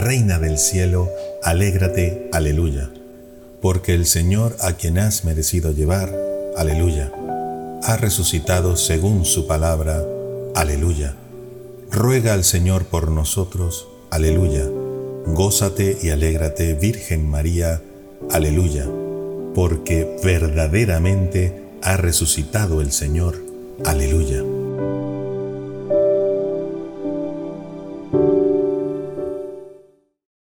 Reina del cielo, alégrate, aleluya. Porque el Señor a quien has merecido llevar, aleluya, ha resucitado según su palabra, aleluya. Ruega al Señor por nosotros, aleluya. Gózate y alégrate, Virgen María, aleluya. Porque verdaderamente ha resucitado el Señor, aleluya.